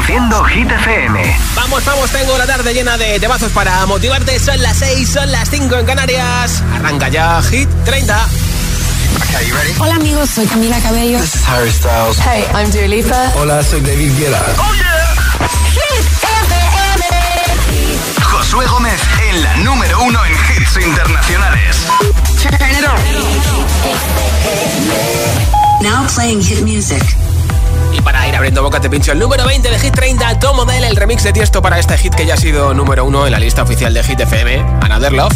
Reproduciendo Hit FM. Vamos, vamos, tengo la tarde llena de temazos para motivarte. Son las 6, son las 5 en Canarias. Arranca ya Hit 30. Hola amigos, soy Camila Cabello. This is Harry Styles. Hey, I'm Dua Lipa. Hola, soy David Guetta. Oh yeah. Hit FM. Josué Gómez en la número uno en hits internacionales. Turn it on. Now playing hit music. Y para ir abriendo boca te pincho el número 20 de Hit 30, Tomo Del, el remix de Tiesto para este hit que ya ha sido número uno en la lista oficial de Hit FM, Another Love.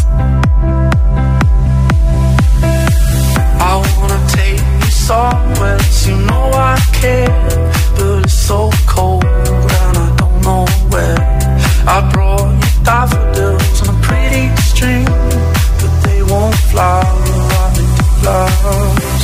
I wanna take you I brought you daffodils on a pretty string, but they won't fly like they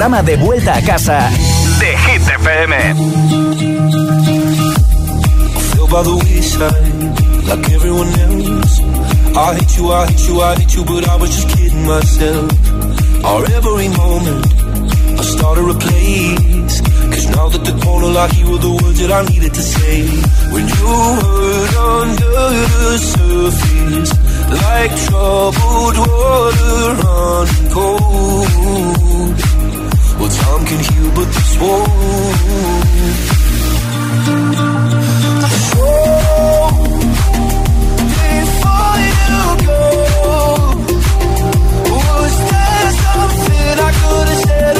Programa de vuelta a casa de Hit FM. you, I hate you, I hate you, but I was just kidding myself. Our every moment, I started a place. Cause now that the corner like you were the words that I needed to say. When you hurt under the surface like troubled water running cold. Well, time can heal, but this won't. Before you go, was there something I could have said?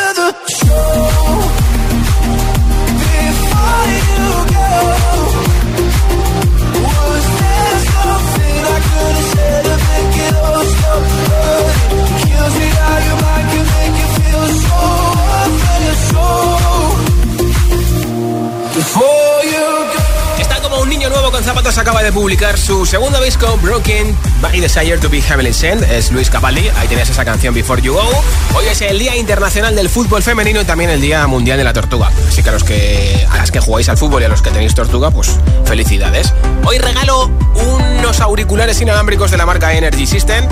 Acaba de publicar su segundo disco, Broken by Desire to be Heavenly Sent. Es Luis Capaldi, ahí tenías esa canción Before You Go. Hoy es el Día Internacional del Fútbol Femenino y también el Día Mundial de la Tortuga. Así que a los que, a las que jugáis al fútbol y a los que tenéis tortuga, pues felicidades. Hoy regalo unos auriculares inalámbricos de la marca Energy System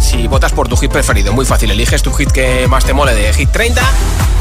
si votas por tu hit preferido, muy fácil, eliges tu hit que más te mole de Hit 30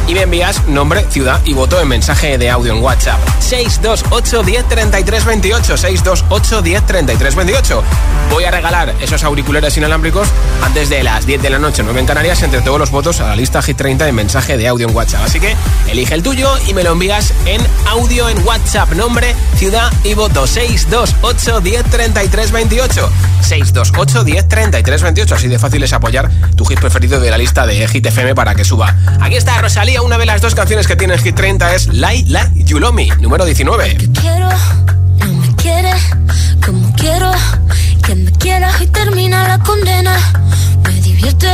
y me envías nombre, ciudad y voto en mensaje de audio en WhatsApp. 628 10 33 28. 628 10 33 28. Voy a regalar esos auriculares inalámbricos antes de las 10 de la noche, 9 en Canarias, entre todos los votos a la lista Hit 30 en mensaje de audio en WhatsApp. Así que elige el tuyo y me lo envías en audio en WhatsApp. Nombre, ciudad y voto. 628 10 33 28. 628 10 33 28. Así de fácil es apoyar tu hit preferido de la lista de Hit FM para que suba. Aquí está Rosalía, una de las dos canciones que tiene Hit 30 es Lai Lai Yulomi, número 19. quiero, no me quiere, como quiero, que me quieras y termina la condena. Me divierte,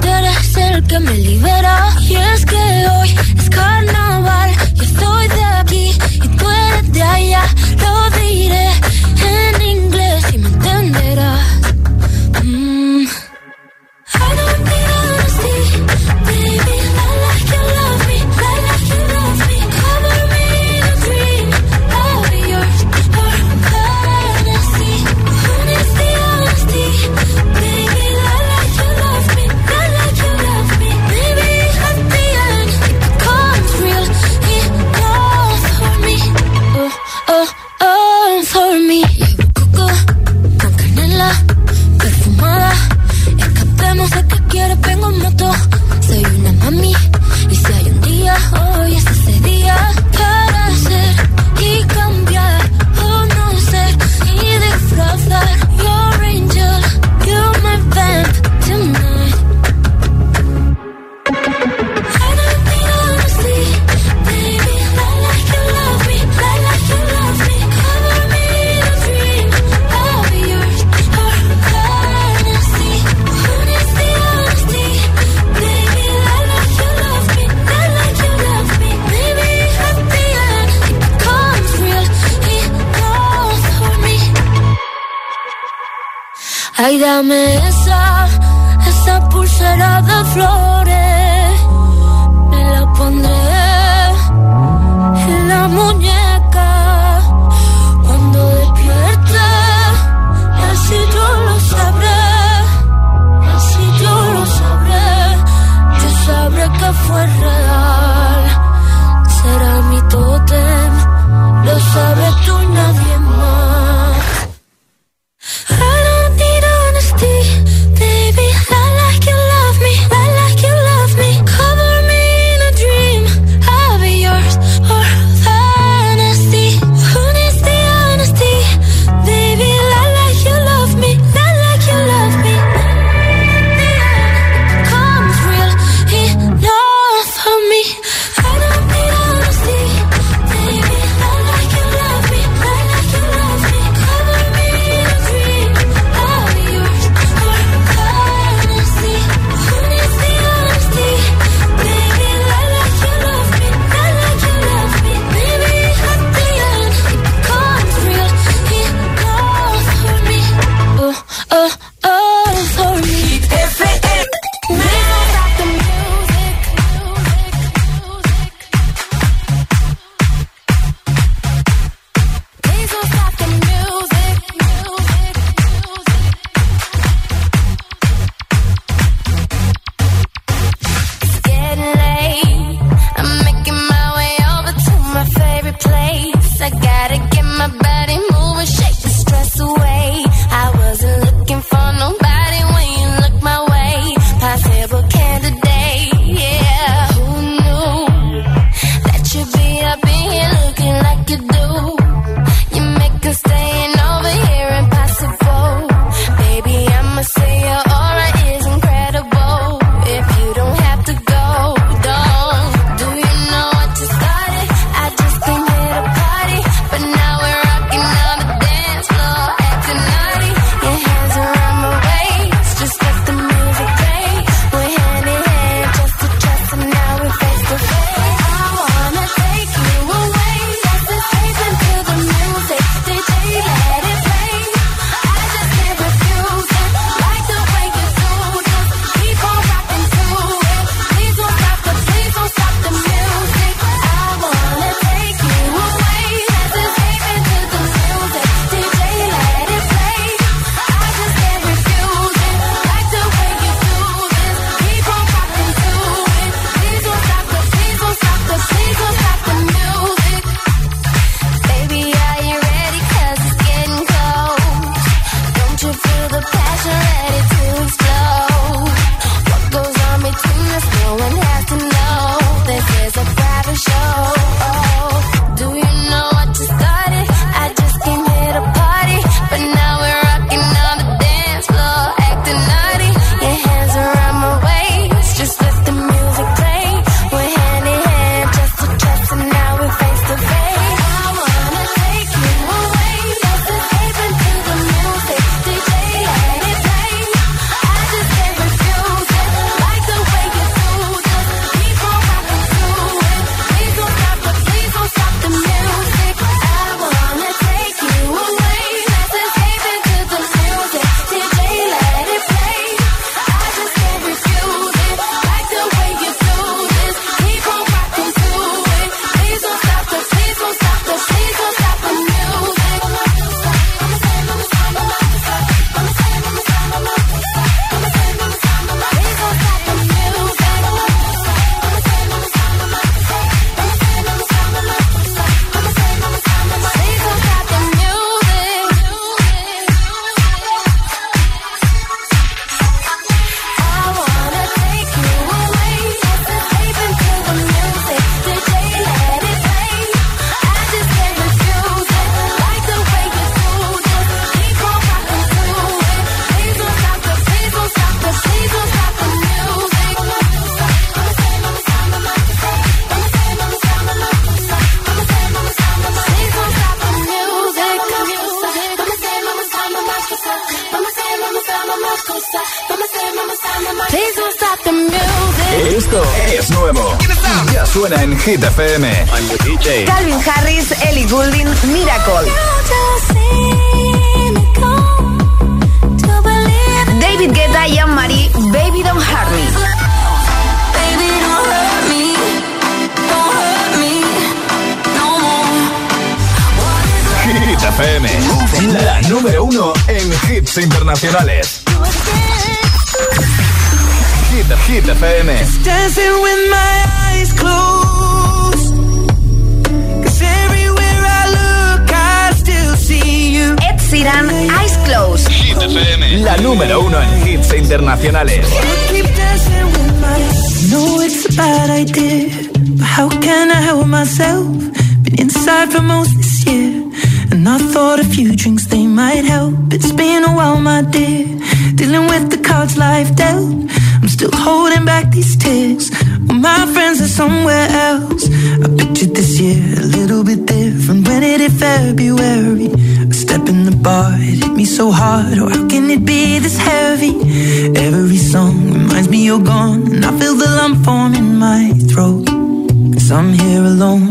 tú eres el que me libera. Y es que hoy es carnaval, yo estoy de aquí y tú eres de allá. Lo diré en inglés y me entenderás. Hit FM. Calvin Harris, Ellie Goulding, Miracle. David Guetta y Anne-Marie, Baby Don't Hurt Me. Hit FM, la número uno en hits internacionales. Hit, Hit FM. Dancing with my FM, la número uno en hits internacionales. Know it's a bad idea, but how can I help myself? Been inside for most this year, and I thought a few drinks they might help. It's been a while, my dear, dealing with the cards life dealt. I'm still holding back these tears. Well, my friends are somewhere else. I pictured this year a little bit different. When it hit February, a step in the bar, hit me so hard. Oh, how can it be this heavy? Every song reminds me you're gone, and I feel the lump form in my throat. Cause I'm here alone,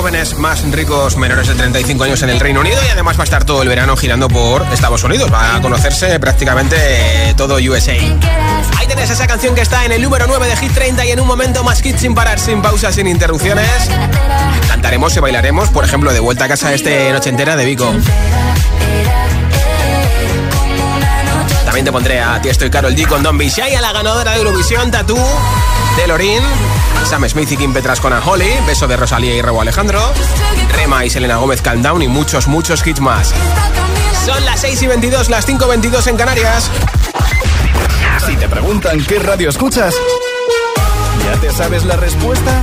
jóvenes más ricos menores de 35 años en el Reino Unido y además va a estar todo el verano girando por Estados Unidos. Va a conocerse prácticamente todo USA. Ahí tenés esa canción que está en el número 9 de Hit 30 y en un momento más hit sin parar, sin pausas, sin interrupciones. Cantaremos y bailaremos, por ejemplo, de vuelta a casa este Noche Entera de Vico. También te pondré a Tiesto y Carol G con Don Bishai, a la ganadora de Eurovisión, Tatú, de Lorin, Sam Smith y Kim Petras con Holly, Beso de Rosalía y Rebo Alejandro, Rema y Selena Gómez Calm Down y muchos, muchos hits más. Son las 6 y 22, las 5 y 22 en Canarias. Si te preguntan qué radio escuchas, ¿ya te sabes la respuesta?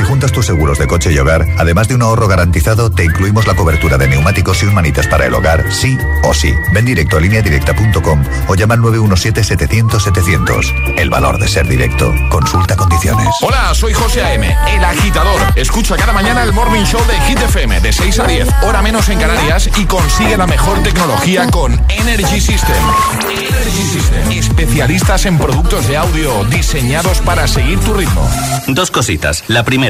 Si juntas tus seguros de coche y hogar, además de un ahorro garantizado, te incluimos la cobertura de neumáticos y un manitas para el hogar, sí o sí. Ven directo a lineadirecta.com o llama al 917-700-700. El valor de ser directo. Consulta condiciones. Hola, soy José A.M., el agitador. Escucha cada mañana el Morning Show de Hit FM de 6 a 10, hora menos en Canarias y consigue la mejor tecnología con Energy System. Energy System. Especialistas en productos de audio diseñados para seguir tu ritmo. Dos cositas. La primera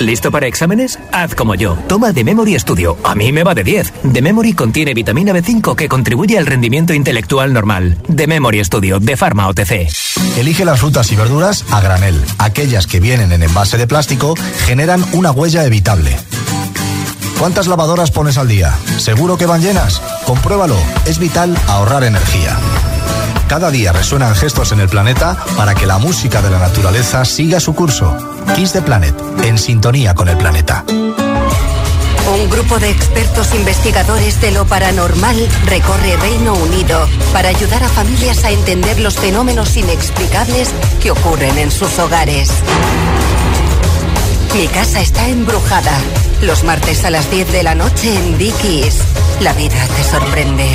¿Listo para exámenes? Haz como yo. Toma The Memory Studio. A mí me va de 10. The Memory contiene vitamina B5 que contribuye al rendimiento intelectual normal. The Memory Studio de Pharma OTC. Elige las frutas y verduras a granel. Aquellas que vienen en envase de plástico generan una huella evitable. ¿Cuántas lavadoras pones al día? ¿Seguro que van llenas? Compruébalo. Es vital ahorrar energía. Cada día resuenan gestos en el planeta para que la música de la naturaleza siga su curso. Kiss the Planet, en sintonía con el planeta. Un grupo de expertos investigadores de lo paranormal recorre Reino Unido para ayudar a familias a entender los fenómenos inexplicables que ocurren en sus hogares. Mi casa está embrujada. Los martes a las 10 de la noche en Dickies. La vida te sorprende.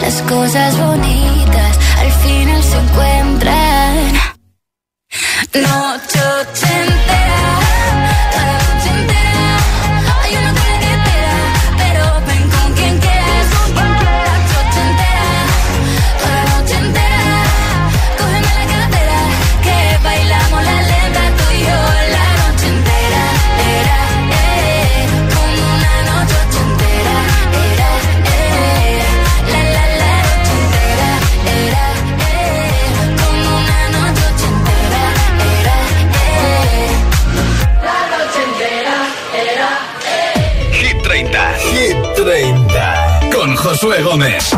las cosas bonitas al final se encuentran. Noche Gómez.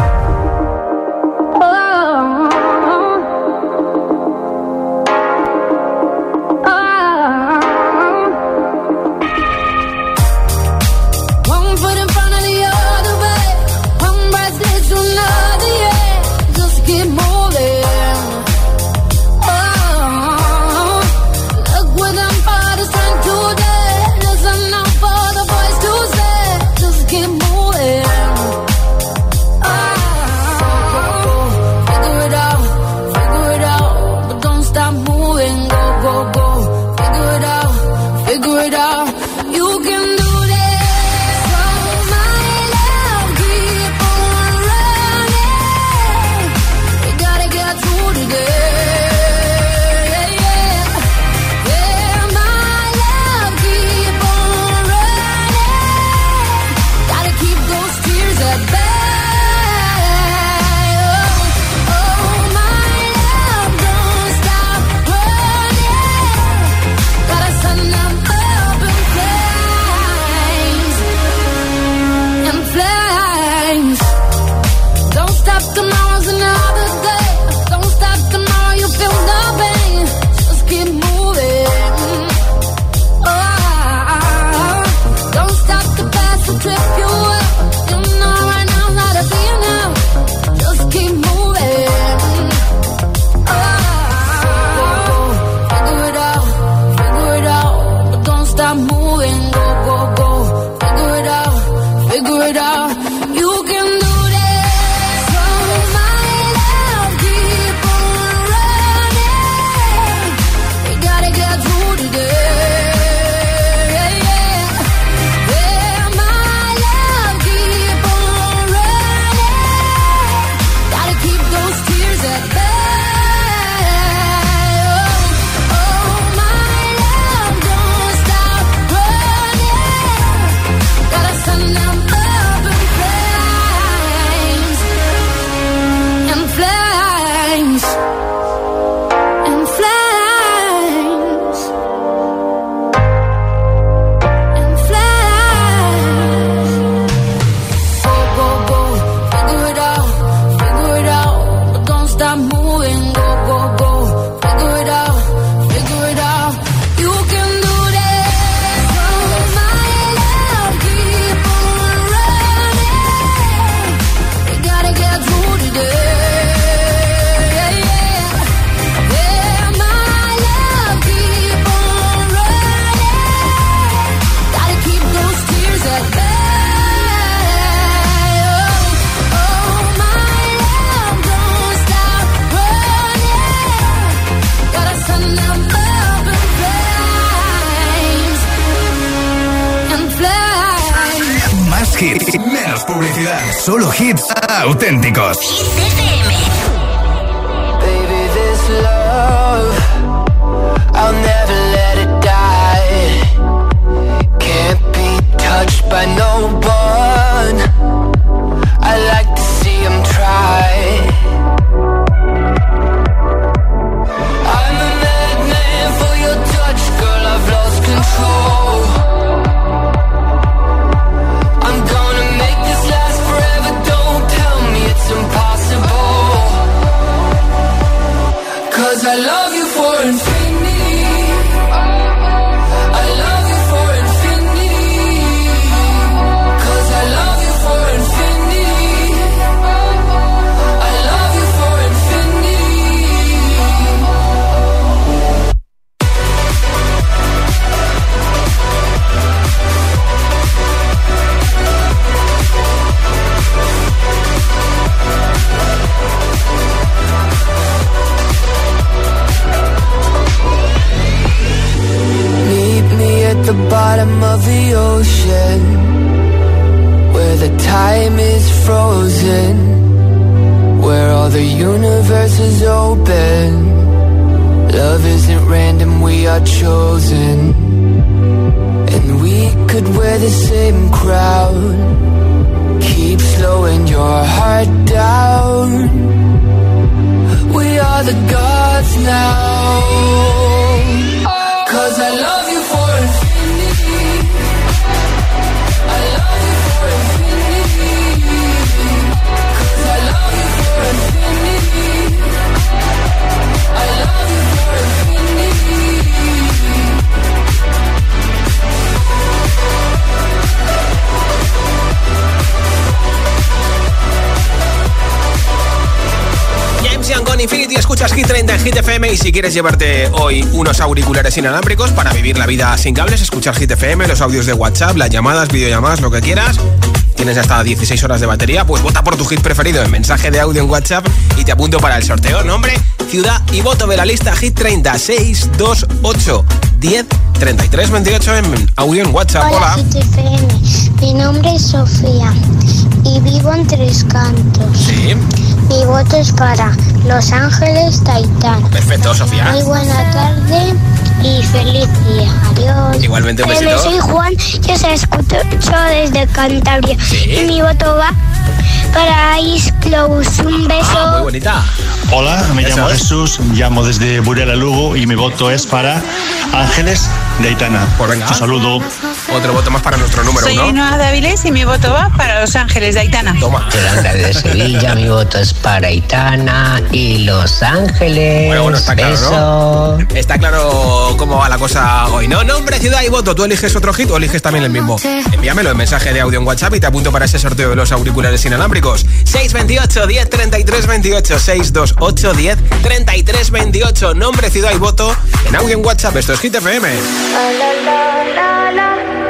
Quieres llevarte hoy unos auriculares inalámbricos para vivir la vida sin cables, escuchar Hit FM, los audios de WhatsApp, las llamadas, videollamadas, lo que quieras. Tienes hasta 16 horas de batería, pues vota por tu hit preferido en mensaje de audio en WhatsApp y te apunto para el sorteo. Nombre, ciudad y voto de la lista Hit 30 628 10 33 28 en audio en WhatsApp. Hola. Hit FM. Mi nombre es Sofía y vivo en Tres Cantos. Sí. Mi voto es para Los Ángeles Taitán. Perfecto, Sofía. Muy buena tarde y feliz día. Adiós. Igualmente un Eh, besito. soy Juan, yo se escucho desde Cantabria. Sí. Y mi voto va para Ice Close. Un beso. Ah, muy bonita. Hola, me Eso llamo es. Jesús, llamo desde Burela Lugo y mi voto es para Ángeles de Aitana. Pues venga. Un saludo. Otro voto más para nuestro número Soy uno. Ainhoa Dáviles y mi voto va para Los Ángeles de Aitana. Toma. Yolanda de Sevilla, mi voto es para Itana y Los Ángeles. Bueno, bueno, está claro, Beso. ¿no? Está claro cómo va la cosa hoy, ¿no? Nombre, ciudad y voto. Tú eliges otro hit o eliges también el mismo. Envíamelo en mensaje de audio en WhatsApp y te apunto para ese sorteo de los auriculares inalámbricos. 628 10 33 28 628 10 33 28. Nombre, ciudad y voto en audio en WhatsApp. Esto es Hit FM.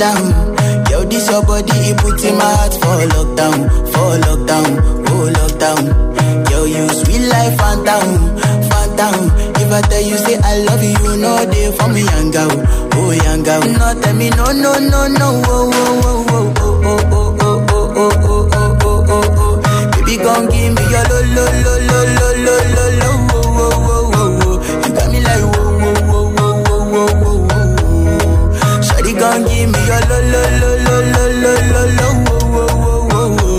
down. Yo, this your body, it puts in my heart for lockdown, for lockdown, oh lockdown. Yo, you sweet life, phantom, phantom. If I tell you, say I love you, you know they for me, young girl, oh young girl. No, tell me, no, no, no, no, oh, oh, oh, oh, oh, oh, oh, oh, oh, oh, oh, oh, oh, oh. Baby, come give me your lo, lo, lo, lo, lo, lo, lo, lo. Come give me your lo lo lo lo lo lo lo lo wo wo wo wo.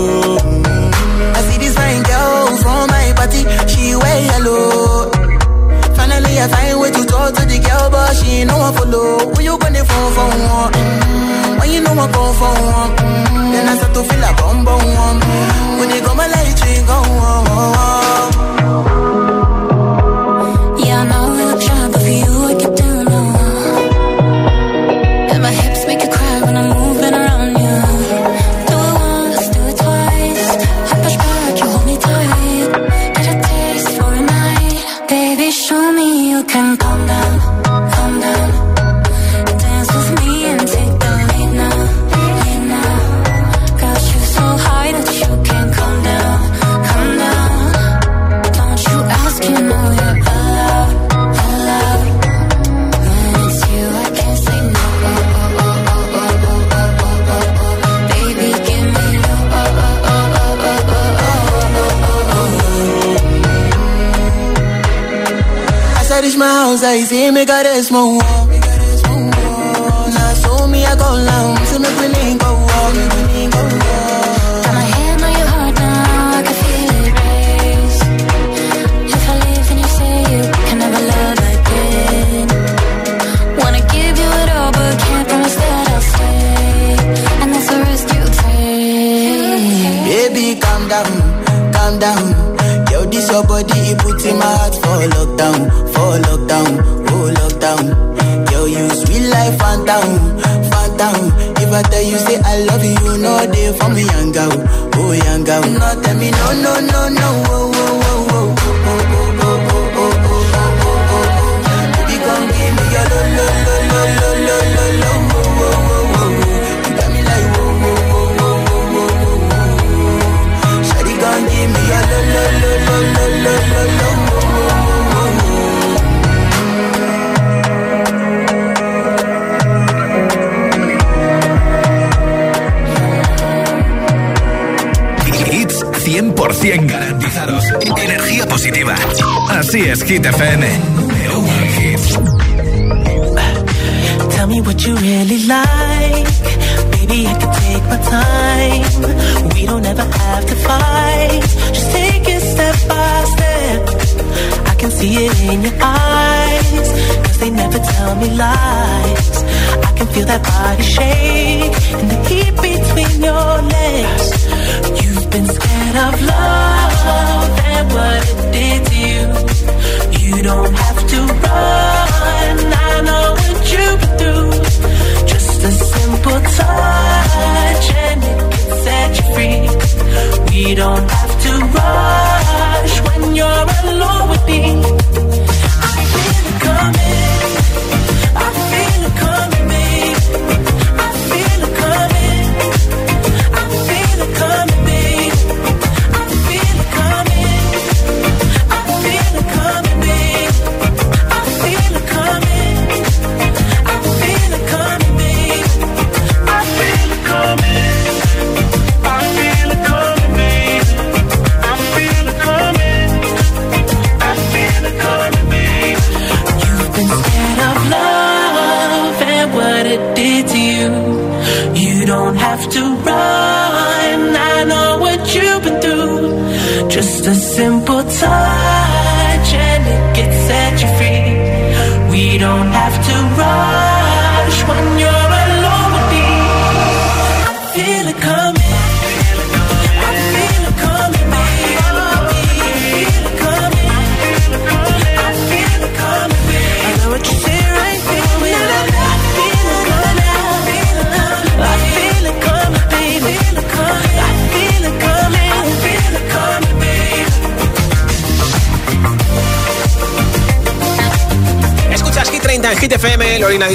I see this fine girl from my party, she wear yellow. Finally I find way to talk to the girl, but she ain't no one follow. Who you gonna phone for one? Mm-hmm. When you know I phone for one, mm-hmm. then I start to feel a bum bum one. When they go my light, you go on. As I see me, got a small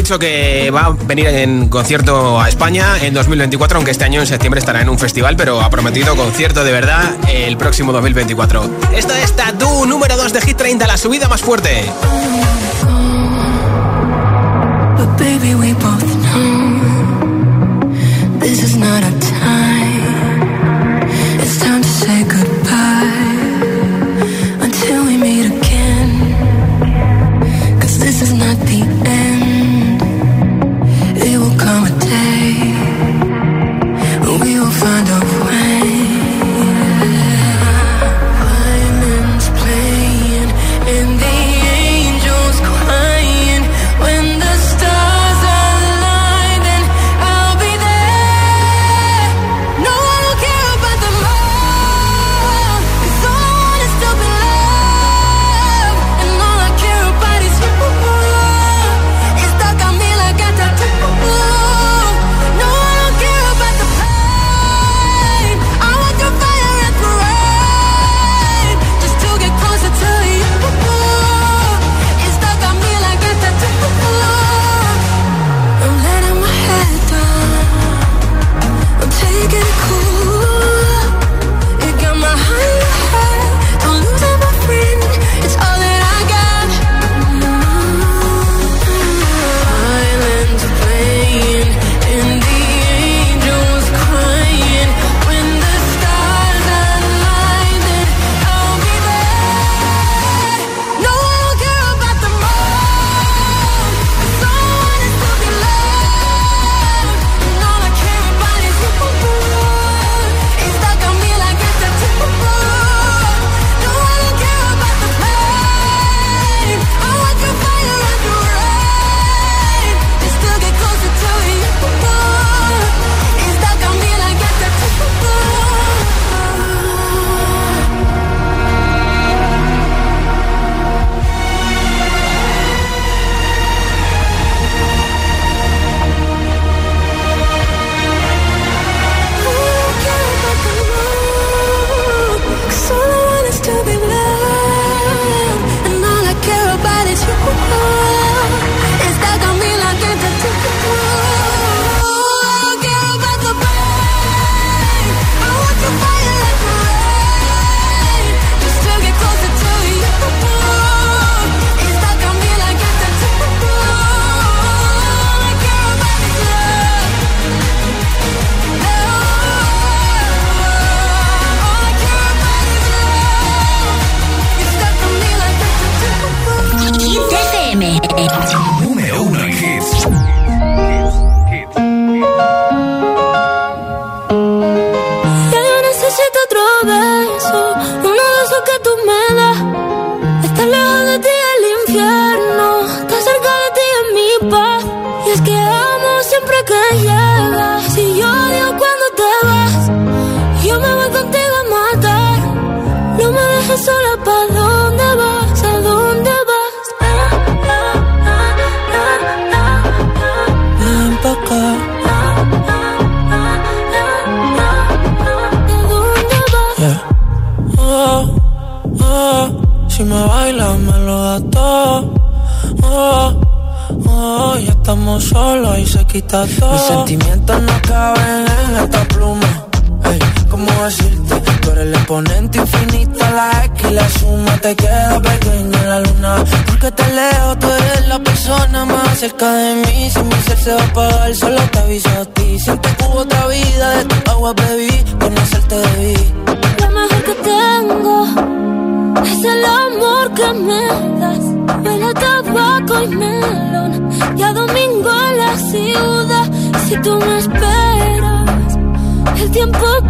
dicho que va a venir en concierto a España en 2024, aunque este año en septiembre estará en un festival, pero ha prometido concierto de verdad el próximo 2024. Esto es Tatu número 2 de Hit 30, la subida más fuerte.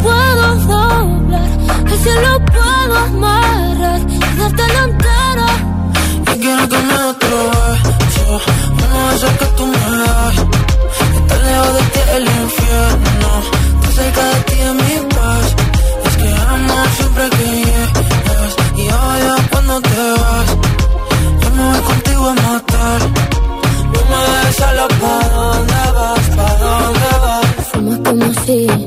Puedo doblar. El cielo puedo amarrar y darte la entera. Y quiero que me otro beso. Uno de esos que tú me das. Estar lejos de ti el infierno. Estar cerca de ti es mi paz. Es que amo siempre que llegas y odio cuando te vas. Yo me voy contigo a matar. No me dejes sola, ¿pa' dónde vas? ¿Pa' dónde vas? Fumas como si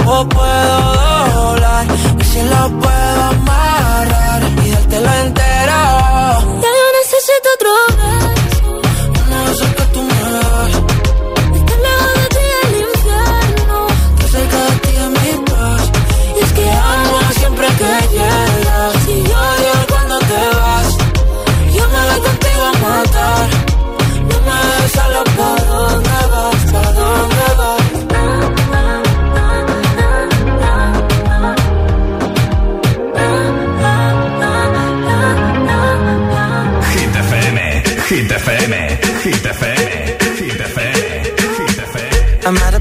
tiempo puedo doblar. Y si lo puedo amarrar y dártelo entero.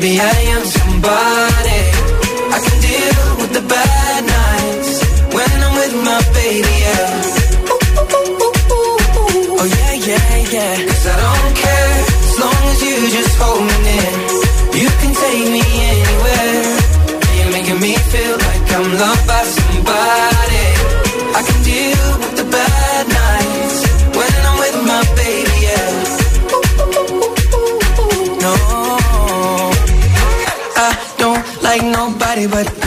Maybe I am somebody.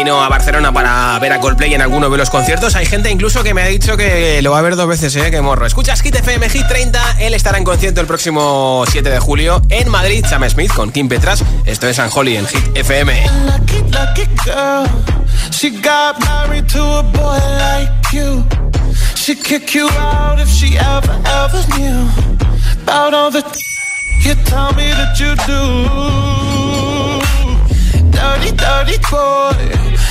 camino a Barcelona para ver a Coldplay en alguno de los conciertos. Hay gente incluso que me ha dicho que lo va a ver dos veces, ¿eh? Que morro. Escuchas Hit FM Hit 30. Él estará en concierto el próximo 7 de julio en Madrid. Sam Smith con Kim Petras. Esto es San Holly en Hit FM.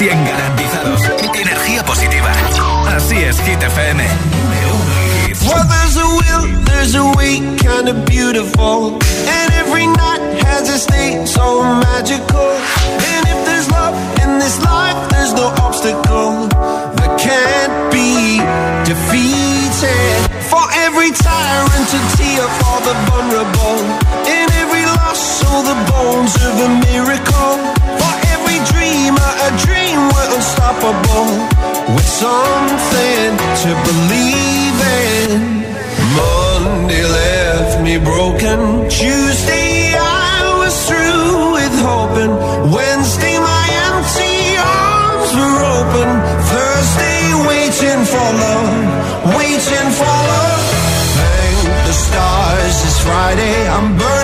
100 garantizados. Energía positiva. Así es, Hit FM. Well, there's a will, there's a way, kind of beautiful. And every night has a state so magical. And if there's love in this life, there's no obstacle that can't be defeated. For every tyrant to tear for the vulnerable. In every loss, so the bones of a miracle. For dream, a dream we're unstoppable. With something to believe in. Monday left me broken. Tuesday I was through with hoping. Wednesday my empty arms were open. Thursday waiting for love, waiting for love. Thank the stars, it's Friday. I'm burning.